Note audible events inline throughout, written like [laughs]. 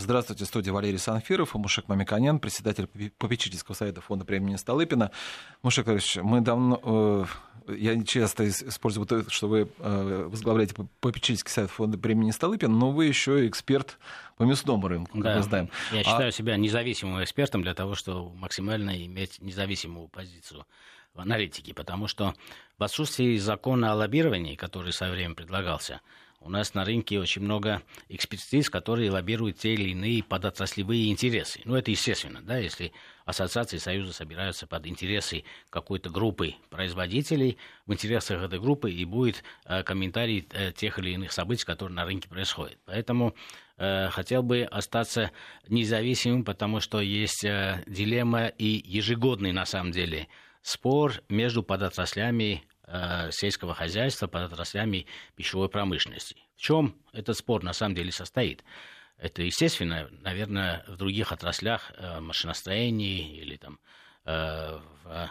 Здравствуйте, студия Валерий Санфиров и Мушек Мамиканян, председатель попечительского совета фонда премии Столыпина. Мушек Ильич, мы давно, э, я часто использую то, что вы э, возглавляете попечительский совет фонда премии Столыпина, но вы еще эксперт по мясному рынку, да. мы знаем. Я а... считаю себя независимым экспертом для того, чтобы максимально иметь независимую позицию в аналитике, потому что в отсутствии закона о лоббировании, который со временем предлагался, у нас на рынке очень много экспертиз, которые лоббируют те или иные подотраслевые интересы. Ну, это естественно, да, если ассоциации Союза собираются под интересы какой-то группы производителей, в интересах этой группы и будет э, комментарий э, тех или иных событий, которые на рынке происходят. Поэтому э, хотел бы остаться независимым, потому что есть э, дилемма и ежегодный, на самом деле, спор между подотраслями сельского хозяйства под отраслями пищевой промышленности. В чем этот спор на самом деле состоит? Это, естественно, наверное, в других отраслях э, машиностроения или там, э, в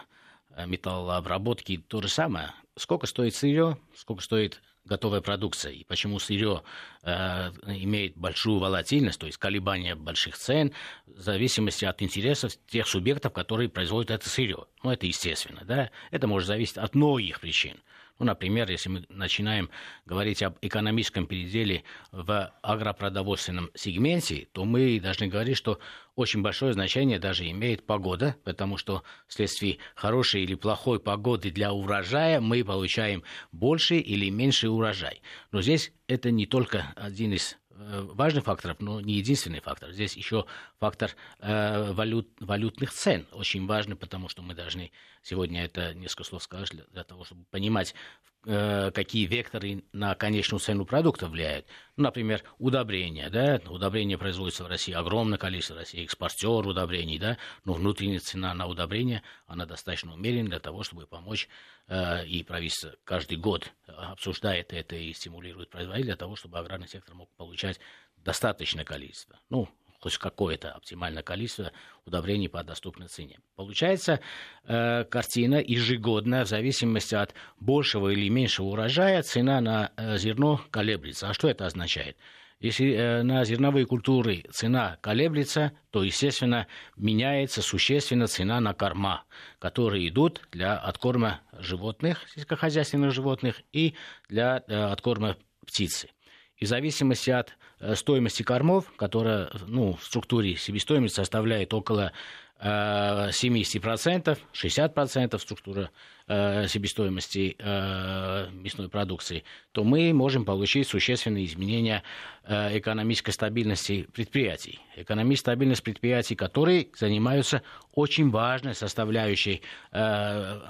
металлообработке то же самое. Сколько стоит сырье, сколько стоит готовая продукция, и почему сырье э, имеет большую волатильность, то есть колебания больших цен, в зависимости от интересов тех субъектов, которые производят это сырье. Ну, это естественно, да. Это может зависеть от многих причин. Ну, например, если мы начинаем говорить об экономическом переделе в агропродовольственном сегменте, то мы должны говорить, что очень большое значение даже имеет погода, потому что вследствие хорошей или плохой погоды для урожая мы получаем больше или меньше урожай. Но здесь это не только один из важных факторов, но не единственный фактор. Здесь еще фактор э, валют, валютных цен очень важный, потому что мы должны сегодня это несколько слов сказать для, того, чтобы понимать, э, какие векторы на конечную цену продукта влияют. Ну, например, удобрения. Да? Удобрения производятся в России огромное количество. России экспортер удобрений, да? но внутренняя цена на удобрения, она достаточно умеренная для того, чтобы помочь Э, и правительство каждый год обсуждает это и стимулирует производителей для того, чтобы аграрный сектор мог получать достаточное количество, ну, хоть какое-то оптимальное количество удобрений по доступной цене. Получается э, картина ежегодно, в зависимости от большего или меньшего урожая, цена на э, зерно колеблется. А что это означает? Если э, на зерновые культуры цена колеблется, то, естественно, меняется существенно цена на корма, которые идут для откорма животных, сельскохозяйственных животных и для э, откорма птицы. И в зависимости от э, стоимости кормов, которая ну, в структуре себестоимости составляет около 70%, 60% структура э, себестоимости э, мясной продукции, то мы можем получить существенные изменения э, экономической стабильности предприятий. Экономическая стабильность предприятий, которые занимаются очень важной составляющей э,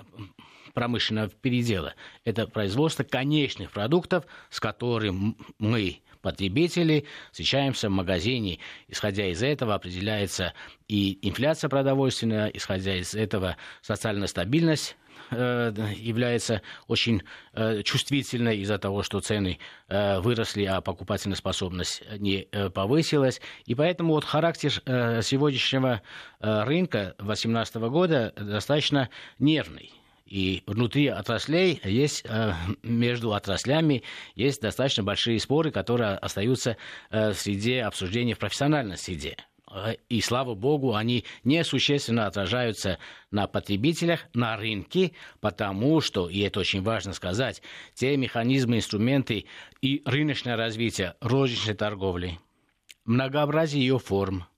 промышленного передела. Это производство конечных продуктов, с которым мы потребители, встречаемся в магазине. Исходя из этого определяется и инфляция продовольственная, исходя из этого социальная стабильность э, является очень э, чувствительной из-за того, что цены э, выросли, а покупательная способность не повысилась. И поэтому вот характер сегодняшнего рынка 2018 года достаточно нервный. И внутри отраслей есть, э, между отраслями есть достаточно большие споры, которые остаются э, в среде обсуждения в профессиональной среде. Э, и слава богу, они несущественно отражаются на потребителях, на рынке, потому что, и это очень важно сказать, те механизмы, инструменты и рыночное развитие розничной торговли, многообразие ее форм –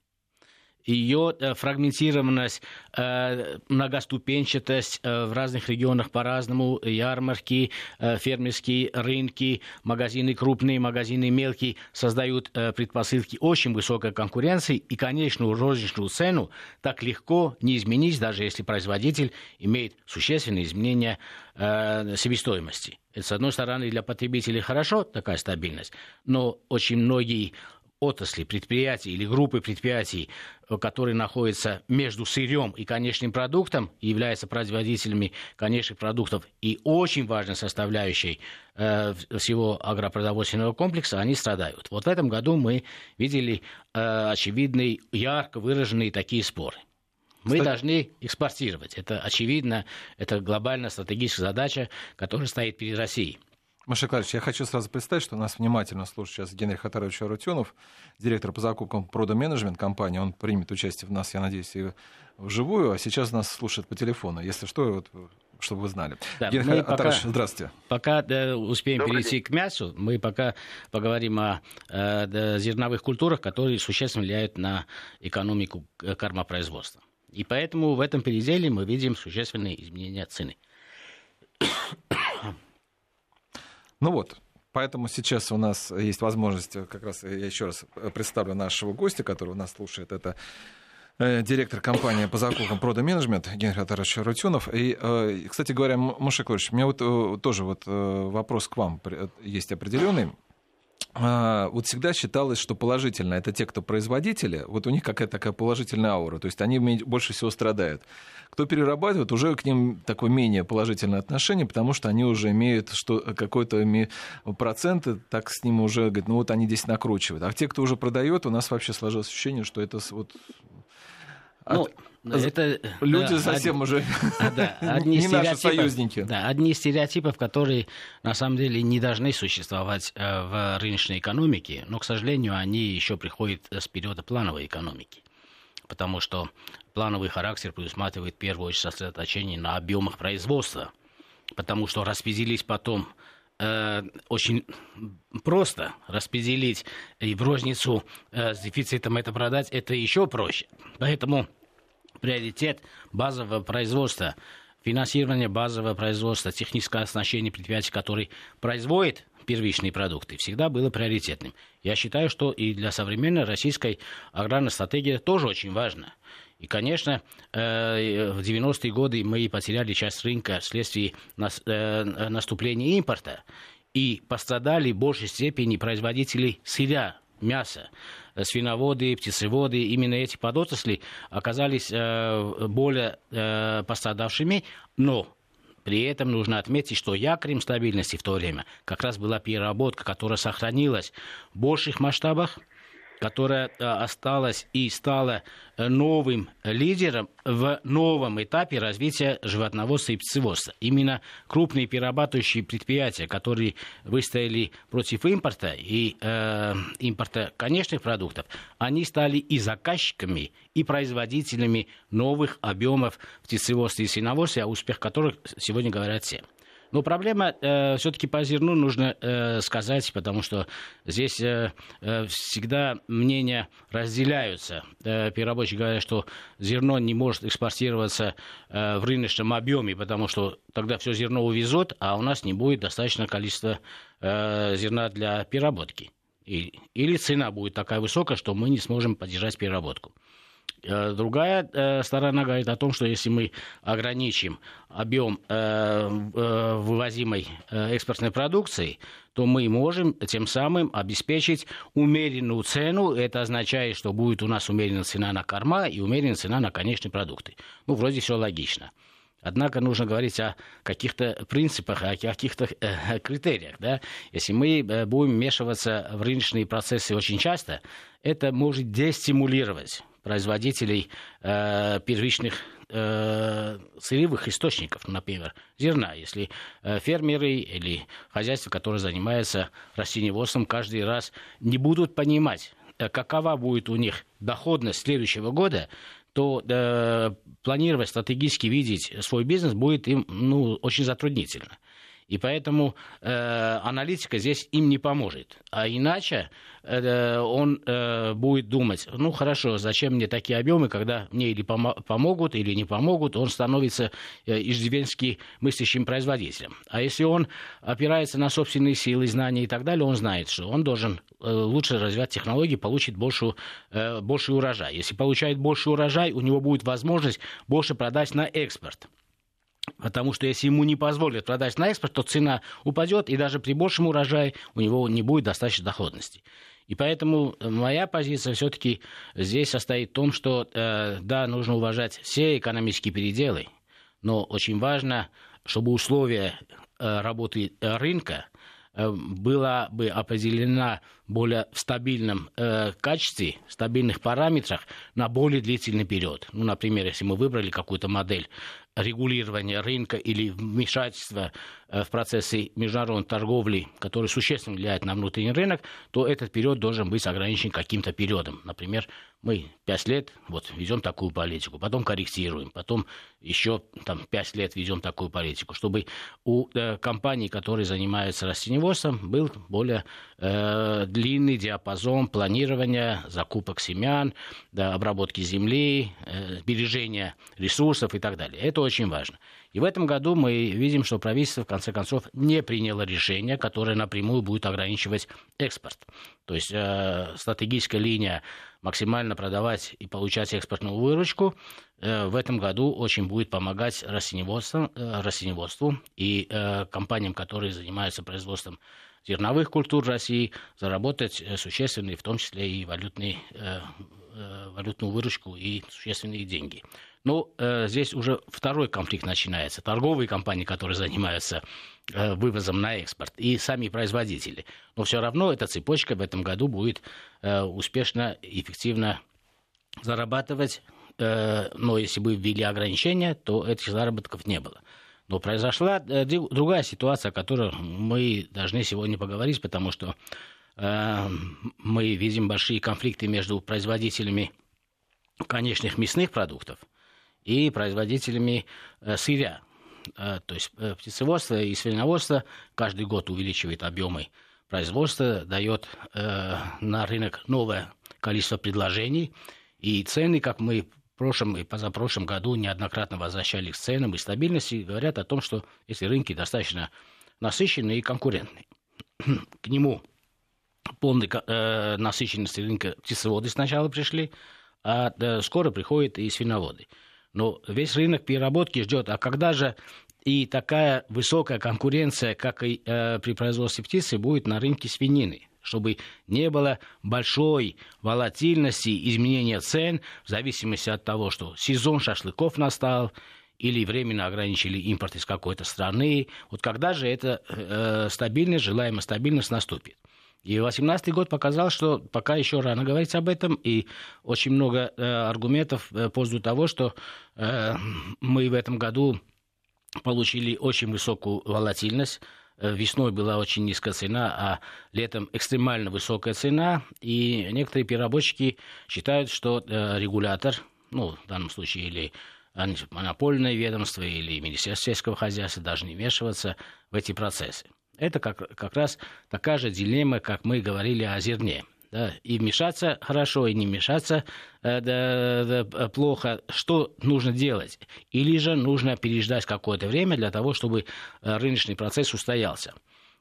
ее э, фрагментированность, э, многоступенчатость э, в разных регионах по-разному, ярмарки, фермерские рынки, магазины крупные, магазины мелкие создают предпосылки очень высокой конкуренции, и конечную розничную цену так легко не изменить, даже если производитель имеет существенные изменения себестоимости. Это, с одной стороны, для потребителей хорошо такая стабильность, но очень многие отрасли, предприятий или группы предприятий, э, которые находятся между сырьем и конечным продуктом, являются производителями конечных продуктов и очень важной составляющей э, всего агропродовольственного комплекса, они страдают. Вот в этом году мы видели э, очевидные, ярко выраженные такие споры. Мы Кстати... должны экспортировать. Это очевидно, это глобальная стратегическая задача, которая стоит перед Россией. Маша Клавич, я хочу сразу представить, что нас внимательно слушает сейчас Генрих Хатарович Арутюнов, директор по закупкам Продо Менеджмент компании. Он примет участие в нас, я надеюсь, и вживую, а сейчас нас слушает по телефону. Если что, вот, чтобы вы знали. Да, Генрих Хатарович, здравствуйте. Пока да, успеем Добрый перейти день. к мясу, мы пока поговорим о э, зерновых культурах, которые существенно влияют на экономику кормопроизводства. И поэтому в этом переделе мы видим существенные изменения цены. Ну вот, Поэтому сейчас у нас есть возможность, как раз я еще раз представлю нашего гостя, который нас слушает, это э, директор компании по закупкам Продо Менеджмент Генрих Атарович Рутюнов. И, э, кстати говоря, Муша Клович, у меня вот э, тоже вот вопрос к вам есть определенный. А, вот всегда считалось, что положительно это те, кто производители, вот у них какая-то такая положительная аура, то есть они больше всего страдают. Кто перерабатывает, уже к ним такое менее положительное отношение, потому что они уже имеют что, какой-то процент, так с ним уже, говорят, ну вот они здесь накручивают. А те, кто уже продает, у нас вообще сложилось ощущение, что это вот... Ну, от это, Люди да, совсем од... уже да, одни не наши союзники. Да, одни из стереотипов, которые на самом деле не должны существовать э, в рыночной экономике, но, к сожалению, они еще приходят с периода плановой экономики. Потому что плановый характер предусматривает в первую очередь сосредоточение на объемах производства. Потому что распределить потом э, очень просто распределить и в розницу э, с дефицитом это продать, это еще проще. Поэтому приоритет базового производства, финансирование базового производства, техническое оснащение предприятий, которые производят первичные продукты, всегда было приоритетным. Я считаю, что и для современной российской аграрной стратегии тоже очень важно. И, конечно, э, в 90-е годы мы потеряли часть рынка вследствие э, наступления импорта. И пострадали в большей степени производители сырья, мяса. Э, свиноводы, птицеводы, именно эти подотрасли оказались э, более э, пострадавшими, но при этом нужно отметить, что якорем стабильности в то время как раз была переработка, которая сохранилась в больших масштабах, которая э, осталась и стала э, новым лидером в новом этапе развития животноводства и птицеводства. Именно крупные перерабатывающие предприятия, которые выстояли против импорта и э, импорта конечных продуктов, они стали и заказчиками, и производителями новых объемов птицеводства и свиноводства, о успех которых сегодня говорят все. Но проблема э, все-таки по зерну нужно э, сказать, потому что здесь э, э, всегда мнения разделяются. Э, перерабочие говорят, что зерно не может экспортироваться э, в рыночном объеме, потому что тогда все зерно увезут, а у нас не будет достаточного количества э, зерна для переработки. И, или цена будет такая высокая, что мы не сможем поддержать переработку. Э, другая э, сторона говорит о том, что если мы ограничим объем э, вывозимой экспортной продукции, то мы можем тем самым обеспечить умеренную цену. Это означает, что будет у нас умеренная цена на корма и умеренная цена на конечные продукты. Ну, вроде все логично. Однако нужно говорить о каких-то принципах, о каких-то э, критериях. Да? Если мы будем вмешиваться в рыночные процессы очень часто, это может дестимулировать производителей э, первичных э, сырьевых источников, например, зерна. Если э, фермеры или хозяйства, которые занимаются растениеводством, каждый раз не будут понимать, э, какова будет у них доходность следующего года, то э, планировать стратегически видеть свой бизнес будет им ну, очень затруднительно. И поэтому э, аналитика здесь им не поможет. А иначе э, он э, будет думать, ну хорошо, зачем мне такие объемы, когда мне или пом- помогут, или не помогут, он становится э, иждивенски мыслящим производителем. А если он опирается на собственные силы, знания и так далее, он знает, что он должен э, лучше развивать технологии, получить большую, э, больший урожай. Если получает больше урожай, у него будет возможность больше продать на экспорт. Потому что если ему не позволят продать на экспорт, то цена упадет, и даже при большем урожае у него не будет достаточно доходности. И поэтому моя позиция все-таки здесь состоит в том, что э, да, нужно уважать все экономические переделы, но очень важно, чтобы условия э, работы рынка э, была бы определена более стабильном э, качестве, стабильных параметрах на более длительный период. Ну, например, если мы выбрали какую-то модель регулирования рынка или вмешательства в процессы международной торговли, который существенно влияет на внутренний рынок, то этот период должен быть ограничен каким-то периодом. Например, мы пять лет вот, ведем такую политику, потом корректируем, потом еще там, пять лет ведем такую политику, чтобы у э, компаний, которые занимаются растеневодством, был более э, длинный диапазон планирования закупок семян, да, обработки земли, э, сбережения ресурсов и так далее. Это очень важно. И в этом году мы видим, что правительство, в конце концов, не приняло решение, которое напрямую будет ограничивать экспорт. То есть э, стратегическая линия максимально продавать и получать экспортную выручку э, в этом году очень будет помогать растеневодству, э, растеневодству и э, компаниям, которые занимаются производством зерновых культур России, заработать э, существенные, в том числе и валютные, э, э, валютную выручку и существенные деньги. Ну, э, здесь уже второй конфликт начинается. Торговые компании, которые занимаются э, вывозом на экспорт, и сами производители. Но все равно эта цепочка в этом году будет э, успешно эффективно зарабатывать. Э, но если бы ввели ограничения, то этих заработков не было. Но произошла э, другая ситуация, о которой мы должны сегодня поговорить, потому что э, мы видим большие конфликты между производителями конечных мясных продуктов – и производителями э, сырья. Э, то есть э, птицеводство и свиноводство каждый год увеличивает объемы производства, дает на рынок новое количество предложений, и цены, как мы в прошлом и позапрошлом году неоднократно возвращались к ценам и стабильности, говорят о том, что эти рынки достаточно насыщенные и конкурентные. К нему полной э, насыщенности рынка птицеводы сначала пришли, а э, скоро приходят и свиноводы. Но весь рынок переработки ждет. А когда же и такая высокая конкуренция, как и э, при производстве птицы, будет на рынке свинины? чтобы не было большой волатильности изменения цен в зависимости от того, что сезон шашлыков настал, или временно ограничили импорт из какой-то страны. Вот когда же эта э, стабильность, желаемая стабильность наступит? И 2018 год показал, что пока еще рано говорить об этом, и очень много э, аргументов э, в пользу того, что э, мы в этом году получили очень высокую волатильность. Э, весной была очень низкая цена, а летом экстремально высокая цена. И некоторые переработчики считают, что э, регулятор, ну, в данном случае или монопольное ведомство или Министерство сельского хозяйства должны вмешиваться в эти процессы. Это как, как раз такая же дилемма, как мы говорили о зерне. Да, и вмешаться хорошо, и не вмешаться э, да, да, плохо. Что нужно делать? Или же нужно переждать какое-то время для того, чтобы э, рыночный процесс устоялся.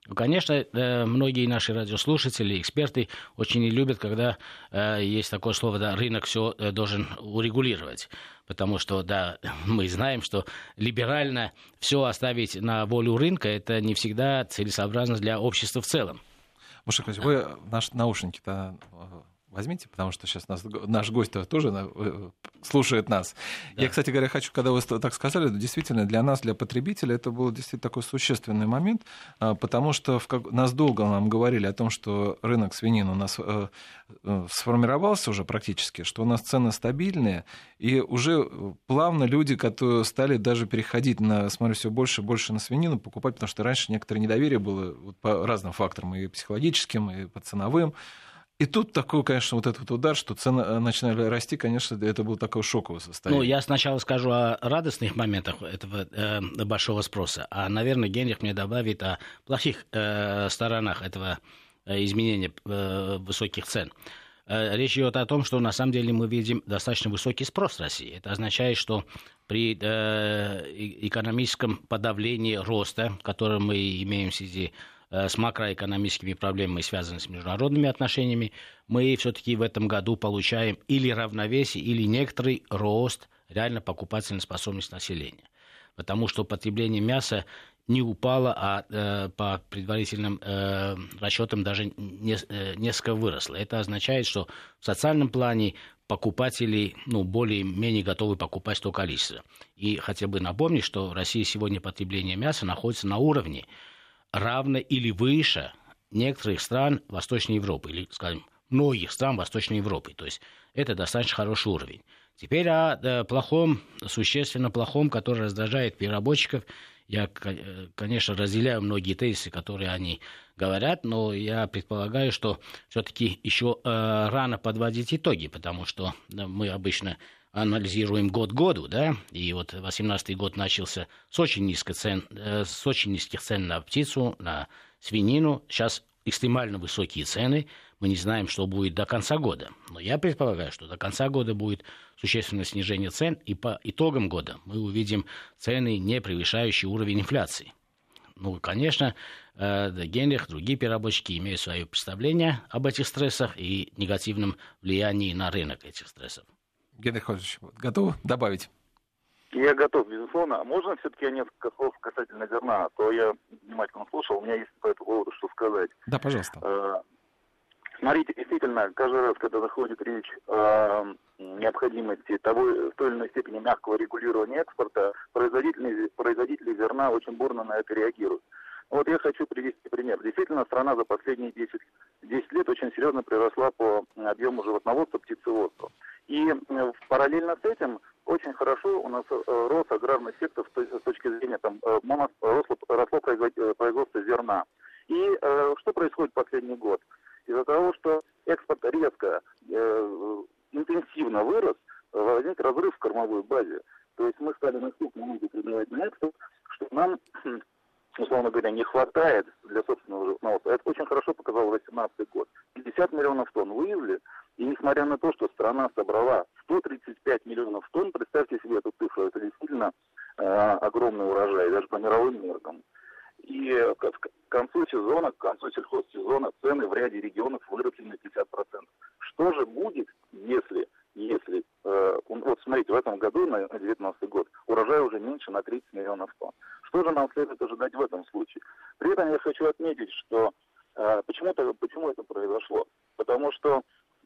Ну, конечно, э, многие наши радиослушатели, эксперты очень не любят, когда э, есть такое слово, да, рынок все э, должен урегулировать. Потому что, да, [laughs] мы знаем, что либерально все оставить на волю рынка, это не всегда целесообразно для общества в целом. Мушек, вы наши наушники-то возьмите, потому что сейчас нас, наш гость тоже э, слушает нас. Да. Я, кстати говоря, хочу, когда вы так сказали, действительно для нас, для потребителя, это был действительно такой существенный момент, а, потому что в, как, нас долго нам говорили о том, что рынок свинин у нас э, э, сформировался уже практически, что у нас цены стабильные, и уже плавно люди, которые стали даже переходить на, смотрю, все больше и больше на свинину покупать, потому что раньше некоторое недоверие было вот по разным факторам, и психологическим, и по ценовым. И тут такой, конечно, вот этот удар, что цены э, начинали расти, конечно, это было такое шоковое состояние. Ну, я сначала скажу о радостных моментах этого э, большого спроса, а, наверное, Генрих мне добавит о плохих э, сторонах этого э, изменения э, высоких цен. Э, речь идет о том, что на самом деле мы видим достаточно высокий спрос России. Это означает, что при э, экономическом подавлении роста, который мы имеем в связи с макроэкономическими проблемами, связанными с международными отношениями, мы все-таки в этом году получаем или равновесие, или некоторый рост реально покупательной способности населения. Потому что потребление мяса не упало, а э, по предварительным э, расчетам даже не, э, несколько выросло. Это означает, что в социальном плане покупатели ну, более-менее готовы покупать то количество. И хотя бы напомнить, что в России сегодня потребление мяса находится на уровне равно или выше некоторых стран Восточной Европы, или, скажем, многих стран Восточной Европы. То есть это достаточно хороший уровень. Теперь о плохом, существенно плохом, который раздражает переработчиков. Я, конечно, разделяю многие тезисы, которые они говорят, но я предполагаю, что все-таки еще э, рано подводить итоги, потому что мы обычно анализируем год году, да, и вот 18 год начался с очень, низких цен, э, с очень низких цен на птицу, на свинину, сейчас экстремально высокие цены, мы не знаем, что будет до конца года. Но я предполагаю, что до конца года будет существенное снижение цен, и по итогам года мы увидим цены, не превышающие уровень инфляции. Ну, конечно, э, Генрих, другие переработчики имеют свое представление об этих стрессах и негативном влиянии на рынок этих стрессов. Генрих Ходович, готов добавить? Я готов, безусловно. А можно все-таки несколько слов касательно зерна? А то я внимательно слушал, у меня есть по этому поводу что сказать. Да, пожалуйста. Э, смотрите, действительно, каждый раз, когда заходит речь о необходимости того, в той или иной степени мягкого регулирования экспорта, производители, производители зерна очень бурно на это реагируют. Вот я хочу привести пример. Действительно, страна за последние 10, 10 лет очень серьезно приросла по объему животноводства, птицеводства. И э, параллельно с этим очень хорошо у нас э, рос аграрный сектор с точки зрения там, э, росло, росло производство зерна. И что происходит последний год? Из-за того, что экспорт резко, интенсивно вырос, возник разрыв в кормовой базе. То есть мы стали настолько много продавать на экспорт, что нам [clears throat] условно говоря, не хватает для собственного животноводства. Это очень хорошо показал 2018 год. 50 миллионов тонн вывезли, и несмотря на то, что страна собрала 135 миллионов тонн, представьте себе эту цифру, это действительно э, огромный урожай, даже по мировым меркам. И к, к концу сезона, к концу сельхозсезона цены в ряде регионов выросли на 50%. Что же будет, если, если э, вот смотрите, в этом году, на 2019 год, урожай уже меньше на 30 миллионов тонн. Что же нам следует ожидать в этом случае? При этом я хочу отметить, что э, почему, -то, почему это произошло? Потому что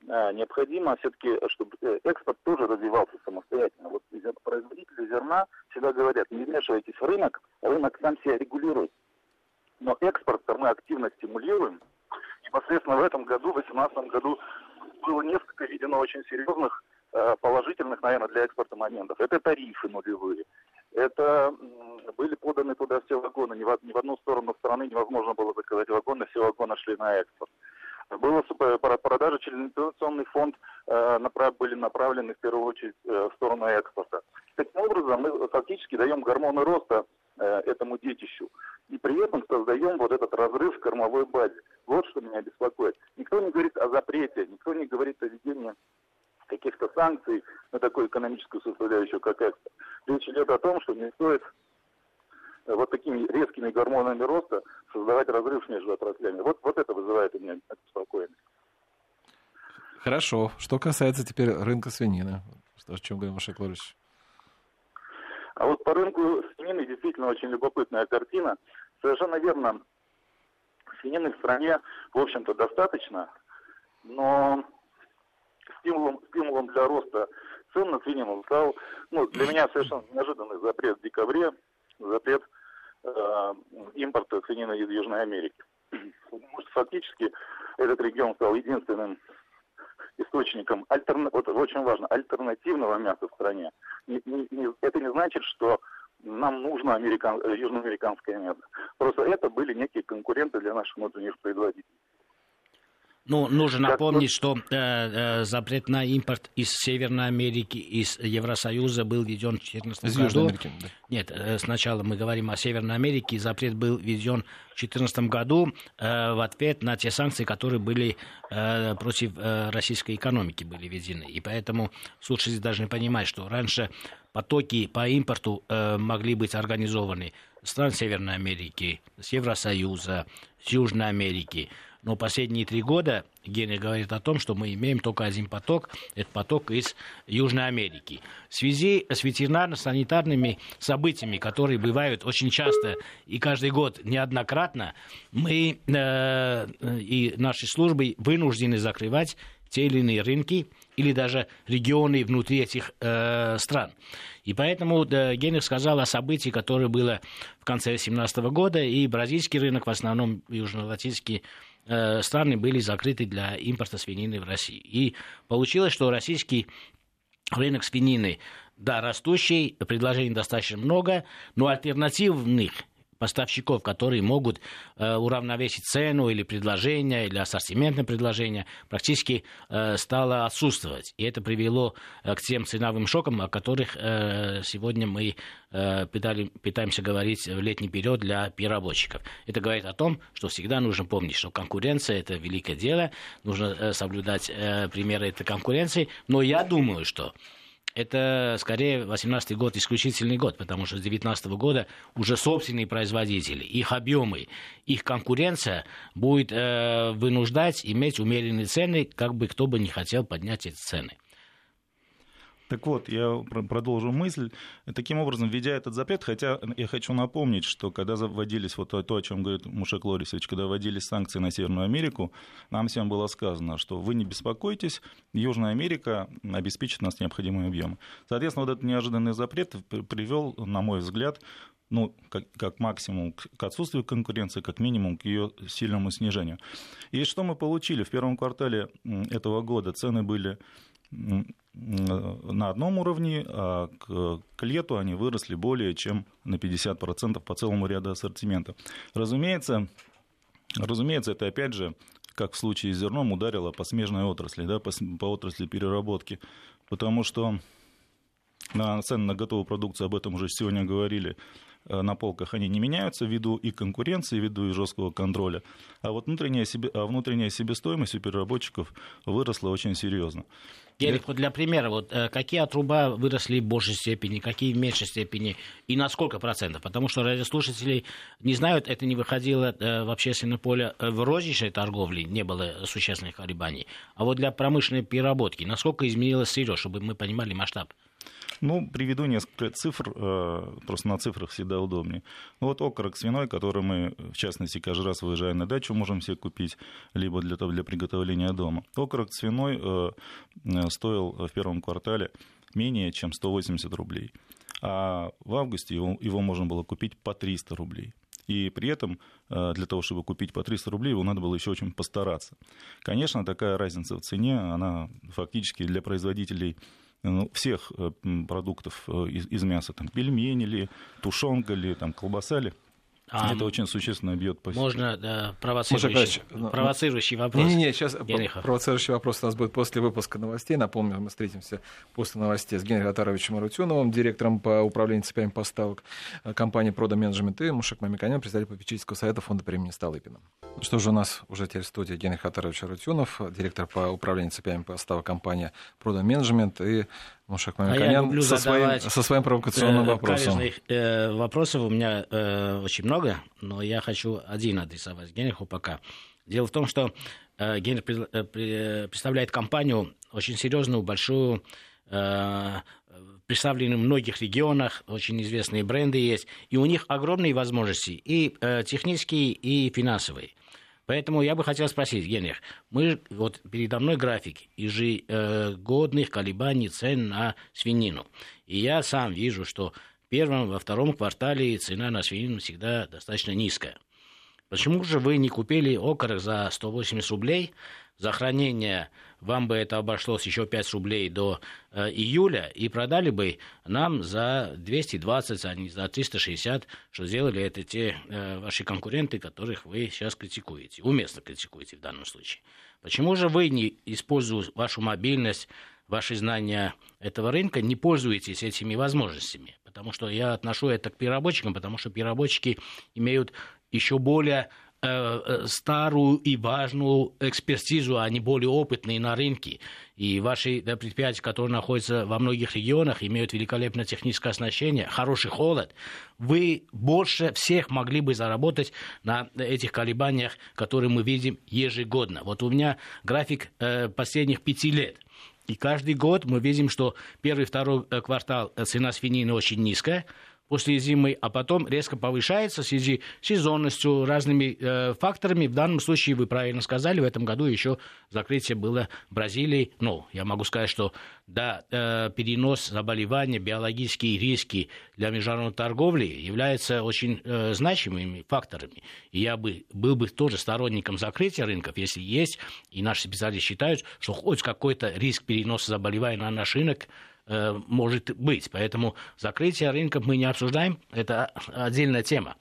э, необходимо все-таки, чтобы э, экспорт тоже развивался самостоятельно. Вот производители зерна всегда говорят, не вмешивайтесь в рынок, рынок сам себя регулирует. Но экспорт мы активно стимулируем. Непосредственно в этом году, в 2018 году, было несколько введено очень серьезных э, положительных, наверное, для экспорта моментов. Это тарифы нулевые, это были поданы туда все вагоны. Ни в, ни в одну сторону страны невозможно было заказать вагоны, все вагоны шли на экспорт. Было продажа через инвестиционный фонд э, были направлены в первую очередь э, в сторону экспорта. Таким образом, мы фактически даем гормоны роста э, этому детищу. И при этом создаем вот этот разрыв в кормовой базе. Вот что меня беспокоит. Никто не говорит о запрете, никто не говорит о введении каких-то санкций на такую экономическую составляющую, как экспорт. Речь идет о том, что не стоит э, вот такими резкими гормонами роста создавать разрыв между отраслями. Вот, вот это вызывает у меня беспокойность. Хорошо. Что касается теперь рынка свинины, что, о чем говорил Маша Клорович? А вот по рынку свинины действительно очень любопытная картина. Совершенно верно, свинины в стране, в общем-то, достаточно, но стимулом, стимулом для роста цен на свинину стал, ну, для меня совершенно неожиданный запрет в декабре, запрет э, импорта свинины из Южной Америки. Потому что фактически этот регион стал единственным источником, альтерна... вот очень важно, альтернативного мяса в стране. Не, не, не, это не значит, что нам нужно американ... южноамериканское мясо. Просто это были некие конкуренты для наших внутренних производителей. Ну, нужно напомнить, что э, э, запрет на импорт из Северной Америки, из Евросоюза был введен в 2014 из году. Америки, да. Нет, э, сначала мы говорим о Северной Америке. Запрет был введен в 2014 году э, в ответ на те санкции, которые были э, против э, российской экономики были введены. И поэтому слушатели должны понимать, что раньше потоки по импорту э, могли быть организованы стран Северной Америки, с Евросоюза, с Южной Америки. Но последние три года Гений говорит о том, что мы имеем только один поток, это поток из Южной Америки. В связи с ветеринарно-санитарными событиями, которые бывают очень часто и каждый год неоднократно, мы э, и наши службы вынуждены закрывать те или иные рынки или даже регионы внутри этих э, стран. И поэтому да, Генрих сказал о событии, которое было в конце 2017 года, и бразильский рынок, в основном южно-латинский э, страны были закрыты для импорта свинины в Россию. И получилось, что российский рынок свинины, да, растущий, предложений достаточно много, но альтернативных поставщиков, которые могут э, уравновесить цену или предложение, или ассортиментное предложение, практически э, стало отсутствовать. И это привело э, к тем ценовым шокам, о которых э, сегодня мы э, пытаемся говорить в летний период для переработчиков. Это говорит о том, что всегда нужно помнить, что конкуренция – это великое дело, нужно э, соблюдать э, примеры этой конкуренции, но я думаю, что это скорее 2018 год исключительный год, потому что с 2019 года уже собственные производители, их объемы, их конкуренция будет э, вынуждать иметь умеренные цены, как бы кто бы не хотел поднять эти цены. Так вот, я продолжу мысль. Таким образом, введя этот запрет, хотя я хочу напомнить, что когда вводились, вот то, о чем говорит Мушек Лорисович, когда вводились санкции на Северную Америку, нам всем было сказано, что вы не беспокойтесь, Южная Америка обеспечит нас необходимые объемы. Соответственно, вот этот неожиданный запрет привел, на мой взгляд, ну, как, как максимум к отсутствию конкуренции, как минимум к ее сильному снижению. И что мы получили? В первом квартале этого года цены были на одном уровне, а к, к лету они выросли более чем на 50% по целому ряду ассортимента. Разумеется, разумеется, это опять же, как в случае с зерном, ударило по смежной отрасли, да, по, по отрасли переработки, потому что на цены на готовую продукцию, об этом уже сегодня говорили, Э, на полках они не меняются ввиду и конкуренции, ввиду и жесткого контроля. А вот внутренняя, себе, а внутренняя себестоимость у переработчиков выросла очень серьезно. Герик, вот для примера, вот э, какие отруба выросли в большей степени, какие в меньшей степени и на сколько процентов? Потому что радиослушатели не знают, это не выходило э, в общественное поле в розничной торговле, не было существенных колебаний. А вот для промышленной переработки, насколько изменилось сырье, чтобы мы понимали масштаб? Ну, приведу несколько цифр, э, просто на цифрах всегда удобнее. Ну, вот окорок свиной, который мы, в частности, каждый раз выезжая на дачу, можем себе купить, либо для, для приготовления дома. Окорок свиной э, э, стоил в первом квартале менее чем 180 рублей. А в августе его, его можно было купить по 300 рублей. И при этом для того, чтобы купить по 300 рублей, его надо было еще очень постараться. Конечно, такая разница в цене, она фактически для производителей всех э, продуктов э, из мяса, там, пельмени ли, тушенка ли, там, колбаса ли, а, это очень существенно бьет по Можно да, провоцирующий, ну, провоцирующий вопрос. Не-не-не, сейчас Генрихов. провоцирующий вопрос у нас будет после выпуска новостей. Напомню, мы встретимся после новостей с Генрихом Атаровичем Арутюновым, директором по управлению цепями поставок э, компании «Прода Менеджмент» и Мушек Мамиканян, председатель попечительского совета фонда премии Столыпина. Ну что же, у нас уже теперь в студии Генрих Атарович Арутюнов, директор по управлению цепями поставок компании «Прода Менеджмент» и Мушек Мамиканян а со, своим, со своим провокационным э, вопросом. Э, вопросов у меня э, очень много, но я хочу один адресовать Генриху пока. Дело в том, что э, Генрих э, представляет компанию очень серьезную, большую, э, представлены в многих регионах, очень известные бренды есть, и у них огромные возможности, и э, технические, и финансовые. Поэтому я бы хотел спросить, Генрих, мы, вот передо мной график ежегодных колебаний цен на свинину. И я сам вижу, что в первом, во втором квартале цена на свинину всегда достаточно низкая. Почему же вы не купили окорок за 180 рублей, за хранение вам бы это обошлось еще 5 рублей до э, июля, и продали бы нам за 220, а не за 360, что сделали это те э, ваши конкуренты, которых вы сейчас критикуете, уместно критикуете в данном случае. Почему же вы, не используя вашу мобильность, ваши знания этого рынка, не пользуетесь этими возможностями? Потому что я отношу это к переработчикам, потому что переработчики имеют еще более старую и важную экспертизу, они более опытные на рынке. И ваши предприятия, которые находятся во многих регионах, имеют великолепное техническое оснащение, хороший холод, вы больше всех могли бы заработать на этих колебаниях, которые мы видим ежегодно. Вот у меня график э, последних пяти лет. И каждый год мы видим, что первый, второй э, квартал цена свинины очень низкая, после зимы, а потом резко повышается в связи с сезонностью, разными э, факторами. В данном случае, вы правильно сказали, в этом году еще закрытие было Бразилии. Ну, я могу сказать, что да, э, перенос заболевания, биологические риски для международной торговли являются очень э, значимыми факторами. И я бы, был бы тоже сторонником закрытия рынков, если есть, и наши специалисты считают, что хоть какой-то риск переноса заболевания на наш рынок Э, может быть. Поэтому закрытие рынков мы не обсуждаем, это отдельная тема.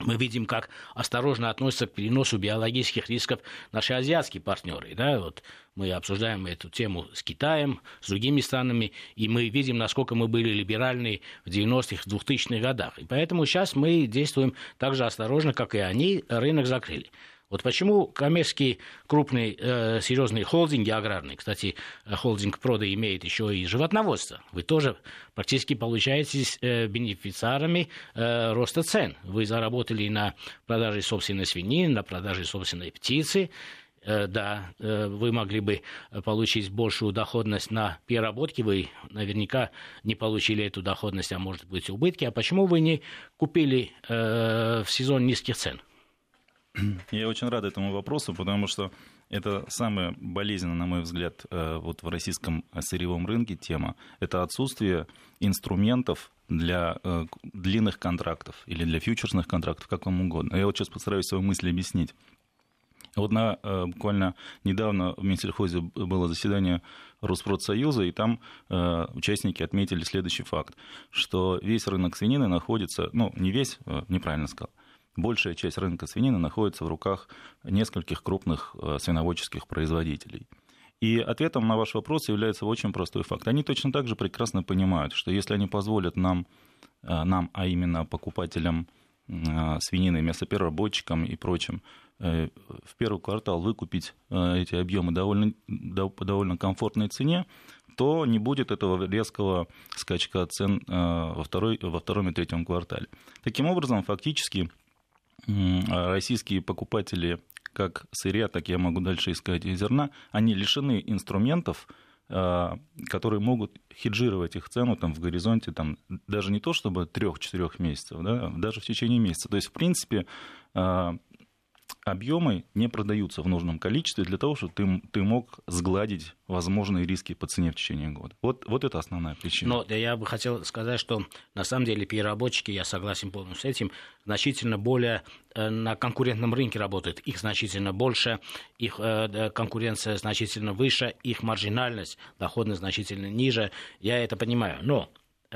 Мы видим, как осторожно относятся к переносу биологических рисков наши азиатские партнеры. Да? Вот мы обсуждаем эту тему с Китаем, с другими странами, и мы видим, насколько мы были либеральны в 90-х, 2000-х годах. И поэтому сейчас мы действуем так же осторожно, как и они, рынок закрыли. Вот почему коммерческие крупные э, серьезные холдинги аграрные, кстати, холдинг Прода имеет еще и животноводство, вы тоже практически получаетесь э, бенефициарами э, роста цен. Вы заработали на продаже собственной свинины, на продаже собственной птицы, э, да, э, вы могли бы получить большую доходность на переработке, вы наверняка не получили эту доходность, а может быть убытки. А почему вы не купили э, в сезон низких цен? Я очень рад этому вопросу, потому что это самая болезненная, на мой взгляд, э, вот в российском сырьевом рынке тема. Это отсутствие инструментов для э, длинных контрактов или для фьючерсных контрактов, как вам угодно. Я вот сейчас постараюсь свою мысль объяснить. Вот на, э, буквально недавно в Минсельхозе было заседание Роспродсоюза, и там участники отметили следующий факт, что весь рынок свинины находится, ну, не весь, неправильно сказал, большая часть рынка свинины находится в руках нескольких крупных э, свиноводческих производителей. И ответом на ваш вопрос является очень простой факт. Они точно так же прекрасно понимают, что если они позволят нам, э, нам а именно покупателям э, свинины, мясопереработчикам и прочим, в первый квартал выкупить эти объемы довольно, по довольно комфортной цене, то не будет этого резкого скачка цен во, второй, во втором и третьем квартале. Таким образом, фактически российские покупатели как сырья, так я могу дальше искать и зерна, они лишены инструментов, а, которые могут хеджировать их цену там, в горизонте там, даже не то чтобы 3-4 месяцев, да, даже в течение месяца. То есть, в принципе, а, объемы не продаются в нужном количестве для того, чтобы ты, ты мог сгладить возможные риски по цене в течение года. Вот, вот это основная причина. Но я бы хотел сказать, что на самом деле переработчики, я согласен полностью с этим, значительно более э, на конкурентном рынке работают. Их значительно больше, их э, конкуренция значительно выше, их маржинальность, доходность значительно ниже. Я это понимаю. Но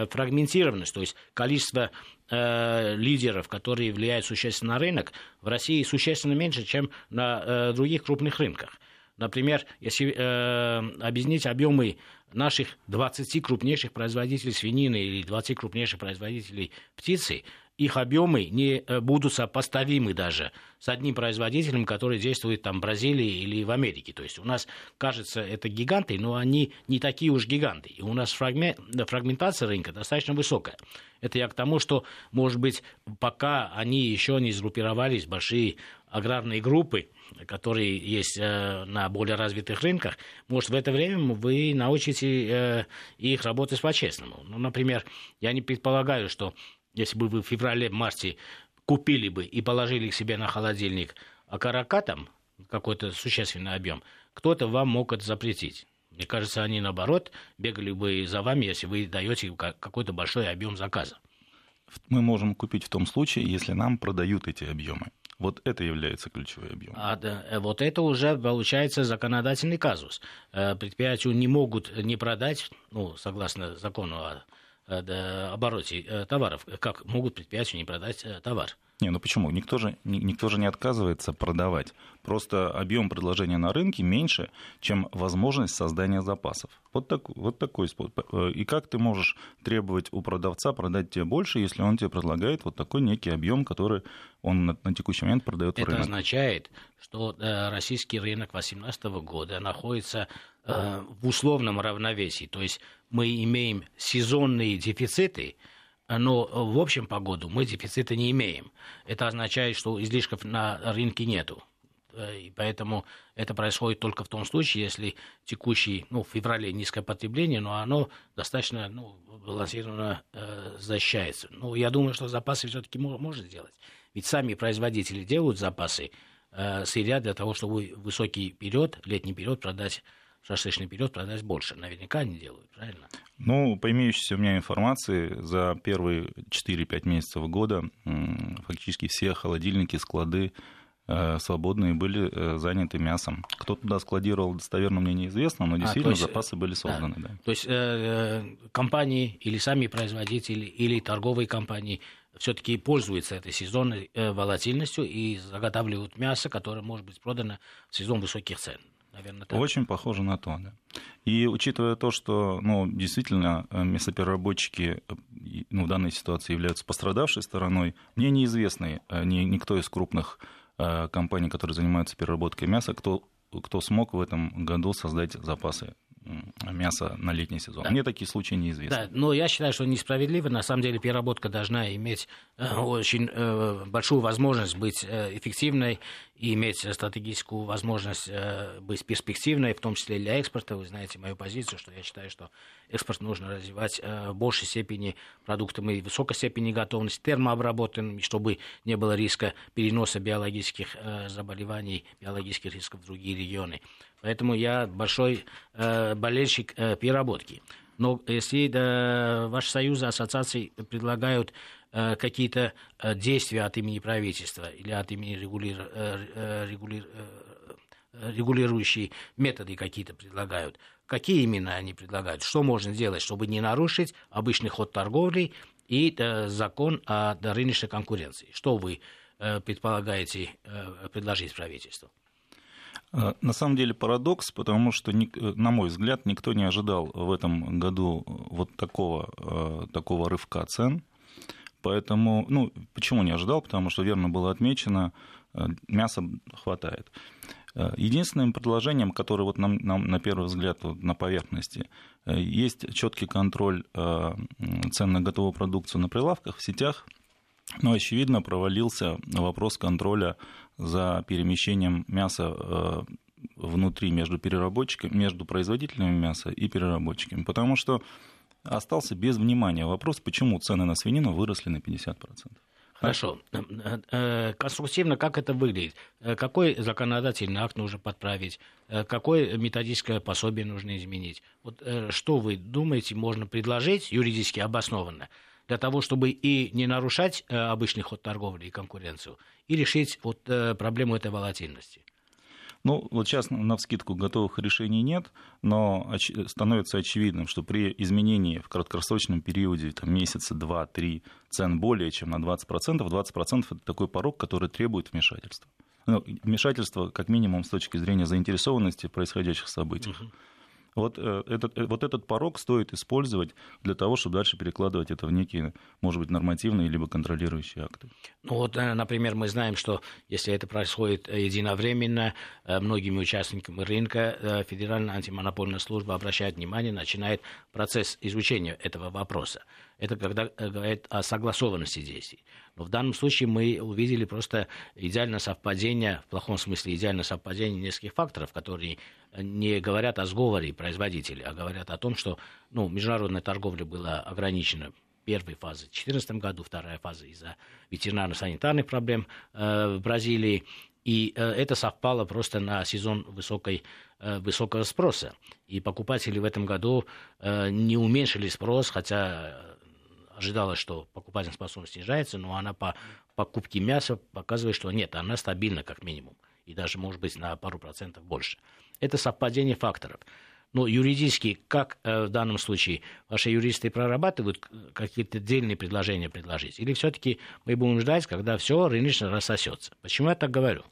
фрагментированность, то есть количество э, лидеров, которые влияют существенно на рынок, в России существенно меньше, чем на э, других крупных рынках. Например, если э, объяснить объемы наших 20 крупнейших производителей свинины или 20 крупнейших производителей птицы, их объемы не э, будут сопоставимы даже с одним производителем, который действует там в Бразилии или в Америке. То есть у нас, кажется, это гиганты, но они не такие уж гиганты. И у нас фрагментация рынка достаточно высокая. Это я к тому, что, может быть, пока они еще не сгруппировались, большие аграрные группы, которые есть э, на более развитых рынках, может, в это время вы научите э, их работать по-честному. Ну, например, я не предполагаю, что если бы вы в феврале-марте купили бы и положили к себе на холодильник окорока там, какой-то существенный объем, кто-то вам мог это запретить. Мне кажется, они наоборот бегали бы за вами, если вы даете какой-то большой объем заказа. Мы можем купить в том случае, если нам продают эти объемы. Вот это является ключевой объем. А, да, э, вот это уже получается законодательный казус. Э, предприятию не могут не продать, ну, согласно закону о обороте э, товаров. Как могут предприятия не продать э, товар? Не, ну почему? Никто же, никто же не отказывается продавать. Просто объем предложения на рынке меньше, чем возможность создания запасов. Вот, так, вот такой способ. И как ты можешь требовать у продавца продать тебе больше, если он тебе предлагает вот такой некий объем, который он на, на текущий момент продает в Это рынок? Это означает, что российский рынок 2018 года находится в условном равновесии. То есть мы имеем сезонные дефициты, но в общем по году мы дефицита не имеем. Это означает, что излишков на рынке нету. Э, и поэтому это происходит только в том случае, если текущий, ну, в феврале низкое потребление, но оно достаточно, ну, балансированно э, защищается. Ну, я думаю, что запасы все-таки можно сделать. Ведь сами производители делают запасы э, сырья для того, чтобы высокий период, летний период продать шашлычный период продать больше. Наверняка они делают, правильно? Ну, по имеющейся у меня информации, за первые 4-5 месяцев года фактически все холодильники, склады Э, свободные были э, заняты мясом. Кто туда складировал, достоверно мне неизвестно, но действительно а, есть, запасы были созданы. Да. Да. То есть э, компании или сами производители, или торговые компании все-таки пользуются этой сезонной волатильностью и заготавливают мясо, которое может быть продано в сезон высоких цен. Наверное, так. Очень похоже на то, да. И учитывая то, что ну, действительно мясопереработчики ну, в данной ситуации являются пострадавшей стороной, мне неизвестны ни, никто из крупных Э, компаний, которые занимаются переработкой мяса, кто, кто смог в этом году создать запасы мяса на летний сезон. Да. Мне такие случаи неизвестны. Да, но я считаю, что несправедливо. На самом деле переработка должна иметь э, очень э, большую возможность быть эффективной и иметь стратегическую возможность быть перспективной, в том числе для экспорта. Вы знаете мою позицию, что я считаю, что экспорт нужно развивать в большей степени продуктами высокой степени готовности, термообработанными, чтобы не было риска переноса биологических заболеваний, биологических рисков в другие регионы. Поэтому я большой э, болельщик э, переработки. Но если да, ваши союзы, ассоциации предлагают э, какие-то э, действия от имени правительства или от имени регулир, э, э регулир, э, регулирующие методы какие-то предлагают, какие именно они предлагают, что можно сделать, чтобы не нарушить обычный ход торговли и э, закон о рыночной конкуренции. Что вы э, предполагаете э, предложить правительству? Э, на самом деле парадокс, потому что, э, на мой взгляд, никто не ожидал в этом году вот такого, э, такого рывка цен. Поэтому, ну, почему не ожидал? Потому что верно было отмечено, мяса хватает. Единственным предложением, которое вот нам, нам на первый взгляд вот на поверхности, есть четкий контроль цен на готовую продукцию на прилавках в сетях, но, очевидно, провалился вопрос контроля за перемещением мяса э, внутри между переработчиками, между производителями мяса и переработчиками, потому что остался без внимания вопрос, почему цены на свинину выросли на 50%. Хорошо. Э, э, конструктивно как это выглядит? Какой законодательный акт нужно подправить? Какое методическое пособие нужно изменить? Вот что вы думаете, можно предложить юридически обоснованно для того, чтобы и не нарушать обычный ход торговли и конкуренцию, и решить вот э, проблему этой волатильности? Ну, вот сейчас на вскидку готовых решений нет, но оч- становится очевидным, что при изменении в краткосрочном периоде, там, месяца, два, три, цен более чем на 20%, 20% это такой порог, который требует вмешательства. Ну, вмешательство, как минимум, с точки зрения заинтересованности в происходящих событиях. Uh-huh. Вот э, этот, э, вот этот порог стоит использовать для того, чтобы дальше перекладывать это в некие, может быть, нормативные либо контролирующие акты. Ну вот, э, например, мы знаем, что если это происходит единовременно, многими участниками рынка Федеральная антимонопольная служба обращает внимание, начинает процесс изучения этого вопроса. Это когда говорит о согласованности действий. Но в данном случае мы увидели просто идеальное совпадение, в плохом смысле идеальное совпадение нескольких факторов, которые не говорят о сговоре производителей, а говорят о том, что ну, международная торговля была ограничена первой фазы в 2014 году, вторая фаза из-за ветеринарно-санитарных проблем э, в Бразилии. И э, это совпало просто на сезон высокой, э, высокого спроса. И покупатели в этом году не уменьшили спрос, хотя ожидалось, что покупательная способность снижается, но она по покупке мяса показывает, что нет, она стабильна как минимум. И даже, может быть, на пару процентов больше. Это совпадение факторов. Но юридически, как э, в данном случае, ваши юристы прорабатывают какие-то отдельные предложения предложить? Или все-таки мы будем ждать, когда все рыночно рассосется? Почему я так говорю?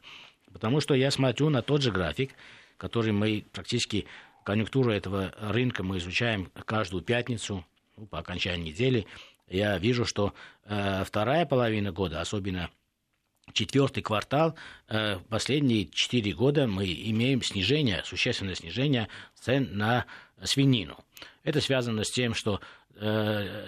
Потому что я смотрю на тот же график, который мы практически конъюнктуру этого рынка мы изучаем каждую пятницу ну, по окончании недели. Я вижу, что э, вторая половина года, особенно четвертый квартал, э, последние четыре года мы имеем снижение, существенное снижение цен на свинину. Это связано с тем, что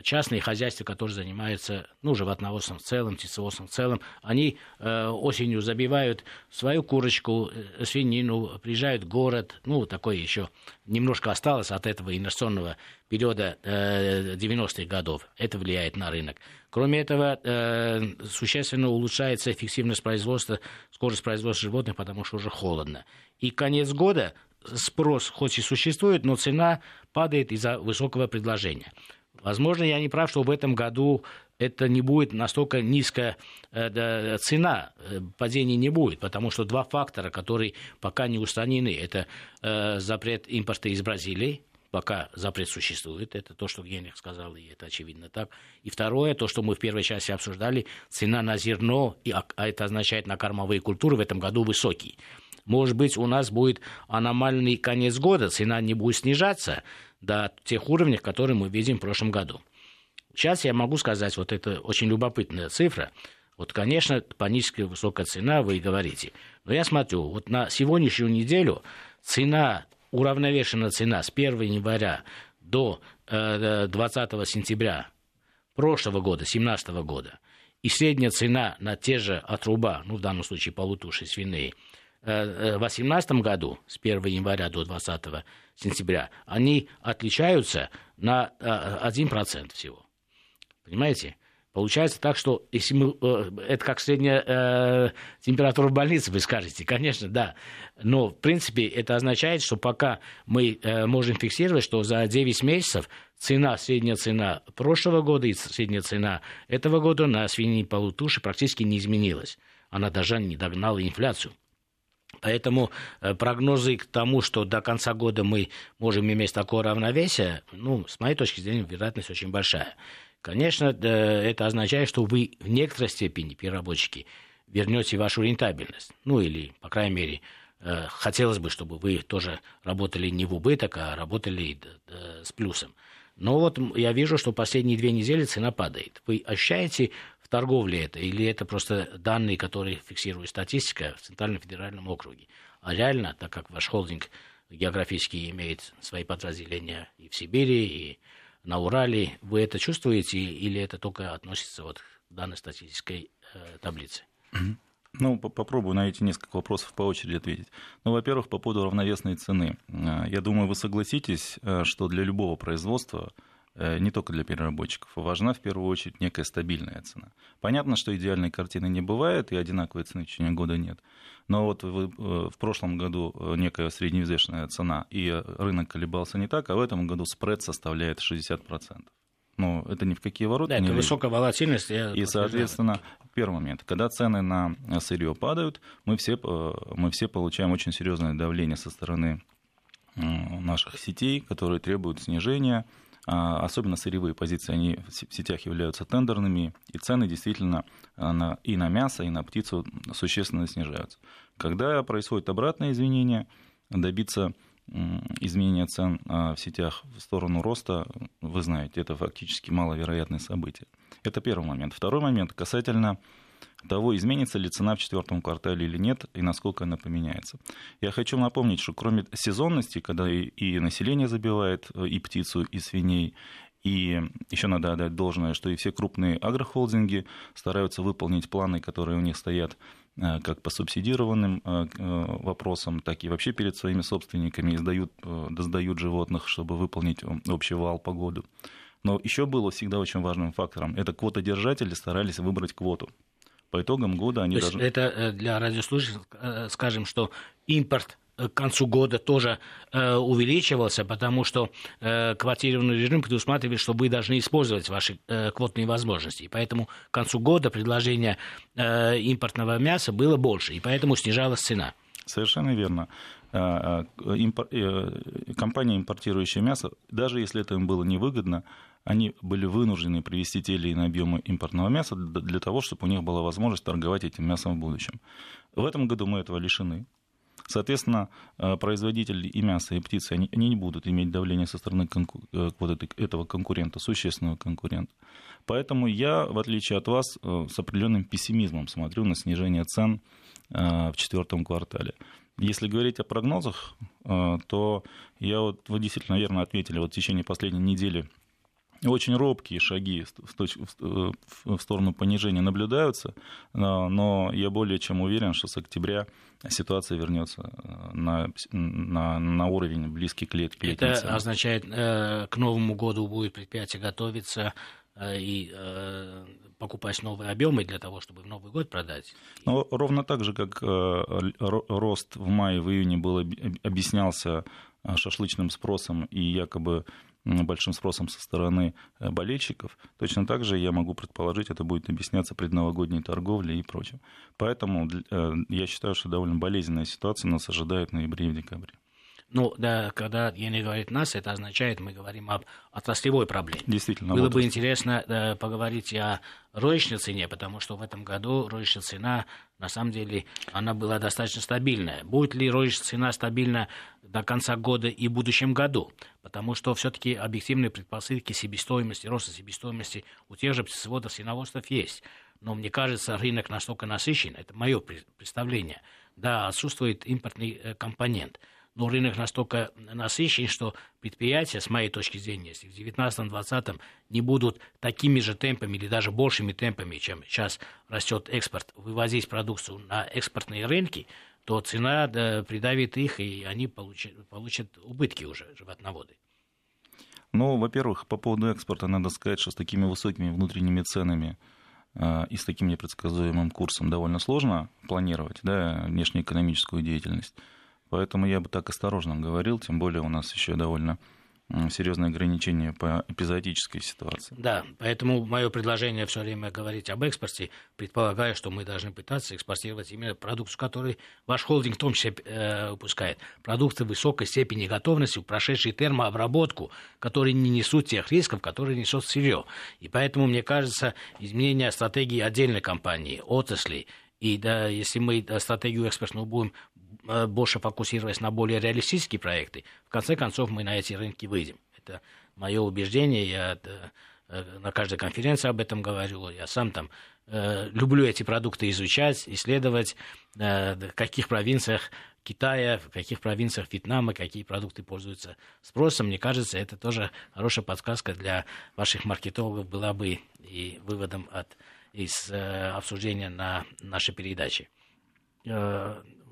частные хозяйства, которые занимаются ну, животноводством в целом, птицеводством в целом, они э, осенью забивают свою курочку, э, свинину, приезжают в город, ну, такое еще немножко осталось от этого инновационного периода э, 90-х годов. Это влияет на рынок. Кроме этого, э, существенно улучшается эффективность производства, скорость производства животных, потому что уже холодно. И конец года спрос хоть и существует, но цена падает из-за высокого предложения. Возможно, я не прав, что в этом году это не будет настолько низкая э, цена, э, падения не будет, потому что два фактора, которые пока не устранены, это э, запрет импорта из Бразилии, пока запрет существует, это то, что Генрих сказал, и это очевидно так. И второе, то, что мы в первой части обсуждали, цена на зерно, а, а это означает на кормовые культуры в этом году высокий. Может быть, у нас будет аномальный конец года, цена не будет снижаться до тех уровней, которые мы видим в прошлом году. Сейчас я могу сказать, вот это очень любопытная цифра. Вот, конечно, паническая высокая цена, вы и говорите. Но я смотрю, вот на сегодняшнюю неделю цена, уравновешенная цена с 1 января до 20 э, сентября прошлого года, 2017 года, и средняя цена на те же отруба, ну, в данном случае полутуши в 2018 году, с 1 января до 20 сентября, они отличаются на 1% э, всего. Понимаете? Получается так, что если мы, это как средняя э, температура в больнице, вы скажете, конечно, да. Но, в принципе, это означает, что пока мы э, можем фиксировать, что за 9 месяцев цена, средняя цена прошлого года и средняя цена этого года на свиньи полутуши практически не изменилась. Она даже не догнала инфляцию. Поэтому э, прогнозы к тому, что до конца года мы можем иметь такое равновесие, ну, с моей точки зрения, вероятность очень большая. Конечно, это означает, что вы в некоторой степени, переработчики, вернете вашу рентабельность. Ну, или, по крайней мере, э, хотелось бы, чтобы вы тоже работали не в убыток, а работали с плюсом. Но вот я вижу, что последние две недели цена падает. Вы ощущаете в торговле это, или это просто данные, которые фиксирует статистика в Центральном федеральном округе. А реально, так как ваш холдинг географически имеет свои подразделения и в Сибири, и на Урале, вы это чувствуете, или это только относится вот к данной статистической э, таблице? Ну, попробую на эти несколько вопросов по очереди ответить. Ну, во-первых, по поводу равновесной цены. Э, я думаю, вы согласитесь, э, что для любого производства Э, не только для переработчиков, важна в первую очередь некая стабильная цена. Понятно, что идеальной картины не бывает, и одинаковой цены в течение года нет. Но вот э, в прошлом году некая средневзвешенная цена, и рынок колебался не так, а в этом году спред составляет 60%. Ну, это ни в какие ворота да, не это высокая волатильность. И, соответственно, первый момент, когда цены на сырье падают, мы все, мы все получаем очень серьезное давление со стороны наших сетей, которые требуют снижения а, особенно сырьевые позиции, они в сетях являются тендерными, и цены действительно а, и на мясо, и на птицу существенно снижаются. Когда происходит обратное изменение, добиться изменения цен а, в сетях в сторону роста, вы знаете, это фактически маловероятное событие. Это первый момент. Второй момент касательно того, изменится ли цена в четвертом квартале или нет, и насколько она поменяется. Я хочу напомнить, что кроме сезонности, когда и, население забивает э, и птицу, и свиней, и еще надо отдать должное, что и все крупные агрохолдинги стараются выполнить планы, которые у них стоят как по субсидированным э, вопросам, так и вообще перед своими собственниками издают, сдают животных, чтобы выполнить общий вал погоду. Но еще было всегда очень важным фактором. Это квотодержатели старались выбрать квоту. По итогам года они То должны... Это э, для радиослушателей э, скажем, что импорт э, к концу года тоже э, увеличивался, потому что э, квотированный режим предусматривает, что вы должны использовать ваши э, квотные возможности. И поэтому к концу года предложение э, импортного мяса было больше, и поэтому снижалась цена. Совершенно верно. Импор... Компания, импортирующая мясо, даже если это им было невыгодно, они были вынуждены привести те или иные объемы импортного мяса для того, чтобы у них была возможность торговать этим мясом в будущем. В этом году мы этого лишены. Соответственно, э, производители и мяса, и птицы, они, они не будут иметь давления со стороны конку, э, вот этого конкурента, существенного конкурента. Поэтому я, в отличие от вас, э, с определенным пессимизмом смотрю на снижение цен в четвертом квартале. Если говорить о прогнозах, то я вот, вы действительно верно ответили, вот в течение последней недели очень робкие шаги в сторону понижения наблюдаются, но я более чем уверен, что с октября ситуация вернется на, на, на уровень близкий к летней. Это означает, к Новому году будет предприятие готовиться и покупать новые объемы для того, чтобы в Новый год продать? Ну, ровно так же, как э, рост в мае, в июне был, объяснялся э, шашлычным спросом и якобы большим спросом со стороны э, болельщиков, точно так же я могу предположить, это будет объясняться предновогодней торговлей и прочим. Поэтому я считаю, что довольно болезненная ситуация нас ожидает в ноябре и декабре. Ну, да, когда Евгений говорит нас, это означает, мы говорим об отраслевой проблеме. Действительно. Было бы интересно да, поговорить о розничной цене, потому что в этом году розничная цена, на самом деле, она была достаточно стабильная. Будет ли розничная цена стабильна до конца года и в будущем году? Потому что все-таки объективные предпосылки себестоимости, роста себестоимости у тех же птицеводов, свиноводств есть. Но мне кажется, рынок настолько насыщен, это мое представление. Да, отсутствует импортный э, компонент – но рынок настолько насыщен, что предприятия, с моей точки зрения, если в 2019-2020 не будут такими же темпами или даже большими темпами, чем сейчас растет экспорт, вывозить продукцию на экспортные рынки, то цена да, придавит их, и они получат, получат убытки уже животноводы. Ну, во-первых, по поводу экспорта надо сказать, что с такими высокими внутренними ценами э, и с таким непредсказуемым курсом довольно сложно планировать да, внешнеэкономическую деятельность. Поэтому я бы так осторожно говорил, тем более у нас еще довольно серьезные ограничения по эпизодической ситуации. Да, поэтому мое предложение все время говорить об экспорте, предполагая, что мы должны пытаться экспортировать именно продукцию, которую ваш холдинг в том числе э, выпускает. Продукты высокой степени готовности, прошедшие термообработку, которые не несут тех рисков, которые несут сырье. И поэтому, мне кажется, изменение стратегии отдельной компании, отрасли, и да, если мы стратегию экспортную будем Э, больше фокусироваться на более реалистические проекты, в конце концов мы на эти рынки выйдем. Это мое убеждение, я э, на каждой конференции об этом говорю, я сам там э, люблю эти продукты изучать, исследовать, в каких провинциях Китая, в каких провинциях Вьетнама, какие продукты пользуются спросом. Мне кажется, это тоже хорошая подсказка для ваших маркетологов была бы и выводом от, из обсуждения на нашей передаче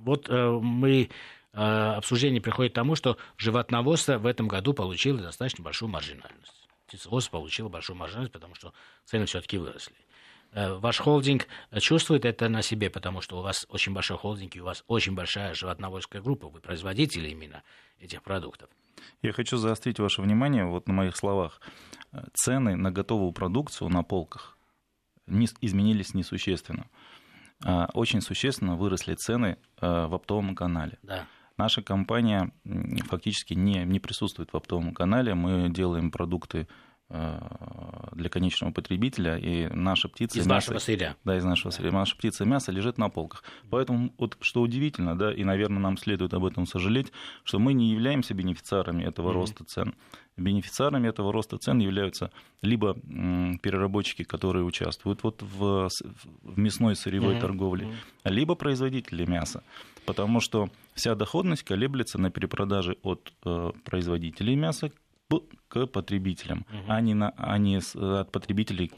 вот э, мы э, обсуждение приходит к тому, что животноводство в этом году получило достаточно большую маржинальность. Птицеводство получило большую маржинальность, потому что цены все-таки выросли. Э, ваш холдинг чувствует это на себе, потому что у вас очень большой холдинг, и у вас очень большая животноводская группа, вы производители именно этих продуктов. Я хочу заострить ваше внимание вот на моих словах. Цены на готовую продукцию на полках не изменились несущественно. А, очень существенно выросли цены а, в оптовом канале. Да. Наша компания фактически не, не присутствует в оптовом канале. Мы делаем продукты для конечного потребителя, и наша птица... Из мясо, нашего сырья. Да, из нашего да. сырья. Наша птица и мясо лежит на полках. Поэтому, вот, что удивительно, да, и, наверное, нам следует об этом сожалеть, что мы не являемся бенефициарами этого mm-hmm. роста цен. Бенефициарами этого роста цен являются либо переработчики, которые участвуют вот в, в мясной сырьевой mm-hmm. торговле, либо производители мяса. Потому что вся доходность колеблется на перепродаже от э, производителей мяса к потребителям, угу. а не, на, а не от потребителей,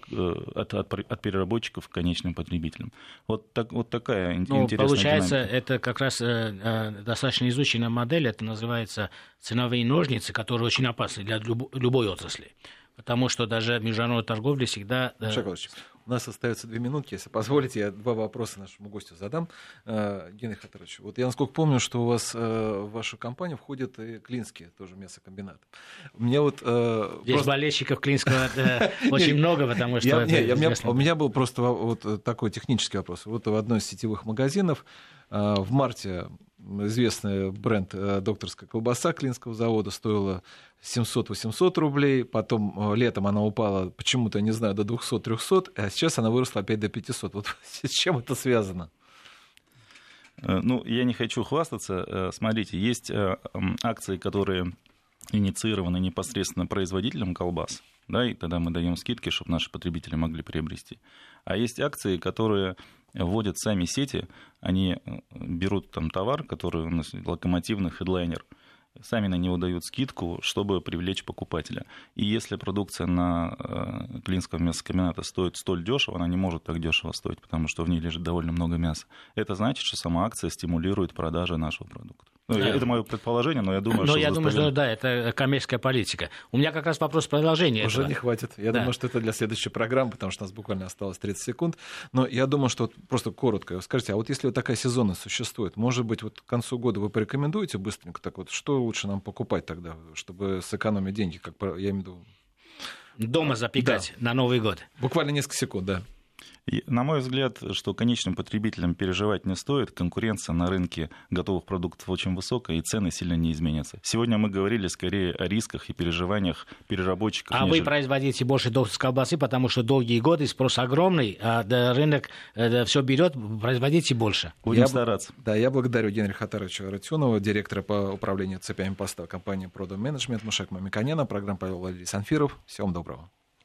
от, от, от переработчиков к конечным потребителям. Вот, так, вот такая ну, интересная Получается, динамика. это как раз э, э, достаточно изученная модель, это называется ценовые ножницы, которые очень опасны для люб, любой отрасли. Потому что даже международная торговля всегда... Шакович, у нас остается две минутки, если позволите, я два вопроса нашему гостю задам. Э, Геннадий Хатарович, вот я насколько помню, что у вас э, в вашу компанию входит и Клинский, тоже мясокомбинат. У меня вот... Э, Здесь просто... болельщиков Клинского [laughs] очень много, потому что... У меня был просто вот такой технический вопрос. Вот в одной из сетевых магазинов в марте известный бренд докторская колбаса Клинского завода стоила 700-800 рублей, потом э, летом она упала почему-то, не знаю, до 200-300, а сейчас она выросла опять до 500. Вот [laughs] с чем это связано? Э, ну, я не хочу хвастаться. Э, смотрите, есть акции, которые инициированы непосредственно производителем колбас, да, и тогда мы даем скидки, чтобы наши потребители могли приобрести. А есть акции, которые вводят сами сети, они берут там товар, который у нас локомотивный хедлайнер, сами на него дают скидку, чтобы привлечь покупателя. И если продукция на э, Клинского мясокомбината стоит столь дешево, она не может так дешево стоить, потому что в ней лежит довольно много мяса. Это значит, что сама акция стимулирует продажи нашего продукта. Ну, да. Это мое предположение, но я думаю, но что... я думаю, что да, это коммерческая политика. У меня как раз вопрос продолжения. Уже этого. не хватит. Я да. думаю, что это для следующей программы, потому что у нас буквально осталось 30 секунд. Но я думаю, что вот просто коротко. Скажите, а вот если вот такая сезонность существует, может быть, вот к концу года вы порекомендуете быстренько так вот, что лучше нам покупать тогда, чтобы сэкономить деньги, как я имею в виду... Дома запекать да. на Новый год. Буквально несколько секунд, да. На мой взгляд, что конечным потребителям переживать не стоит, конкуренция на рынке готовых продуктов очень высокая, и цены сильно не изменятся. Сегодня мы говорили скорее о рисках и переживаниях переработчиков. А нежели... вы производите больше докторской колбасы, потому что долгие годы спрос огромный, а рынок э, все берет, производите больше. Будем я стараться. Да, я благодарю Генриха Хатаровича Ратюнова, директора по управлению цепями поставок компании Продо Management, Мушек Мамиканена, программа Павел Валерий Санфиров. Всего вам доброго.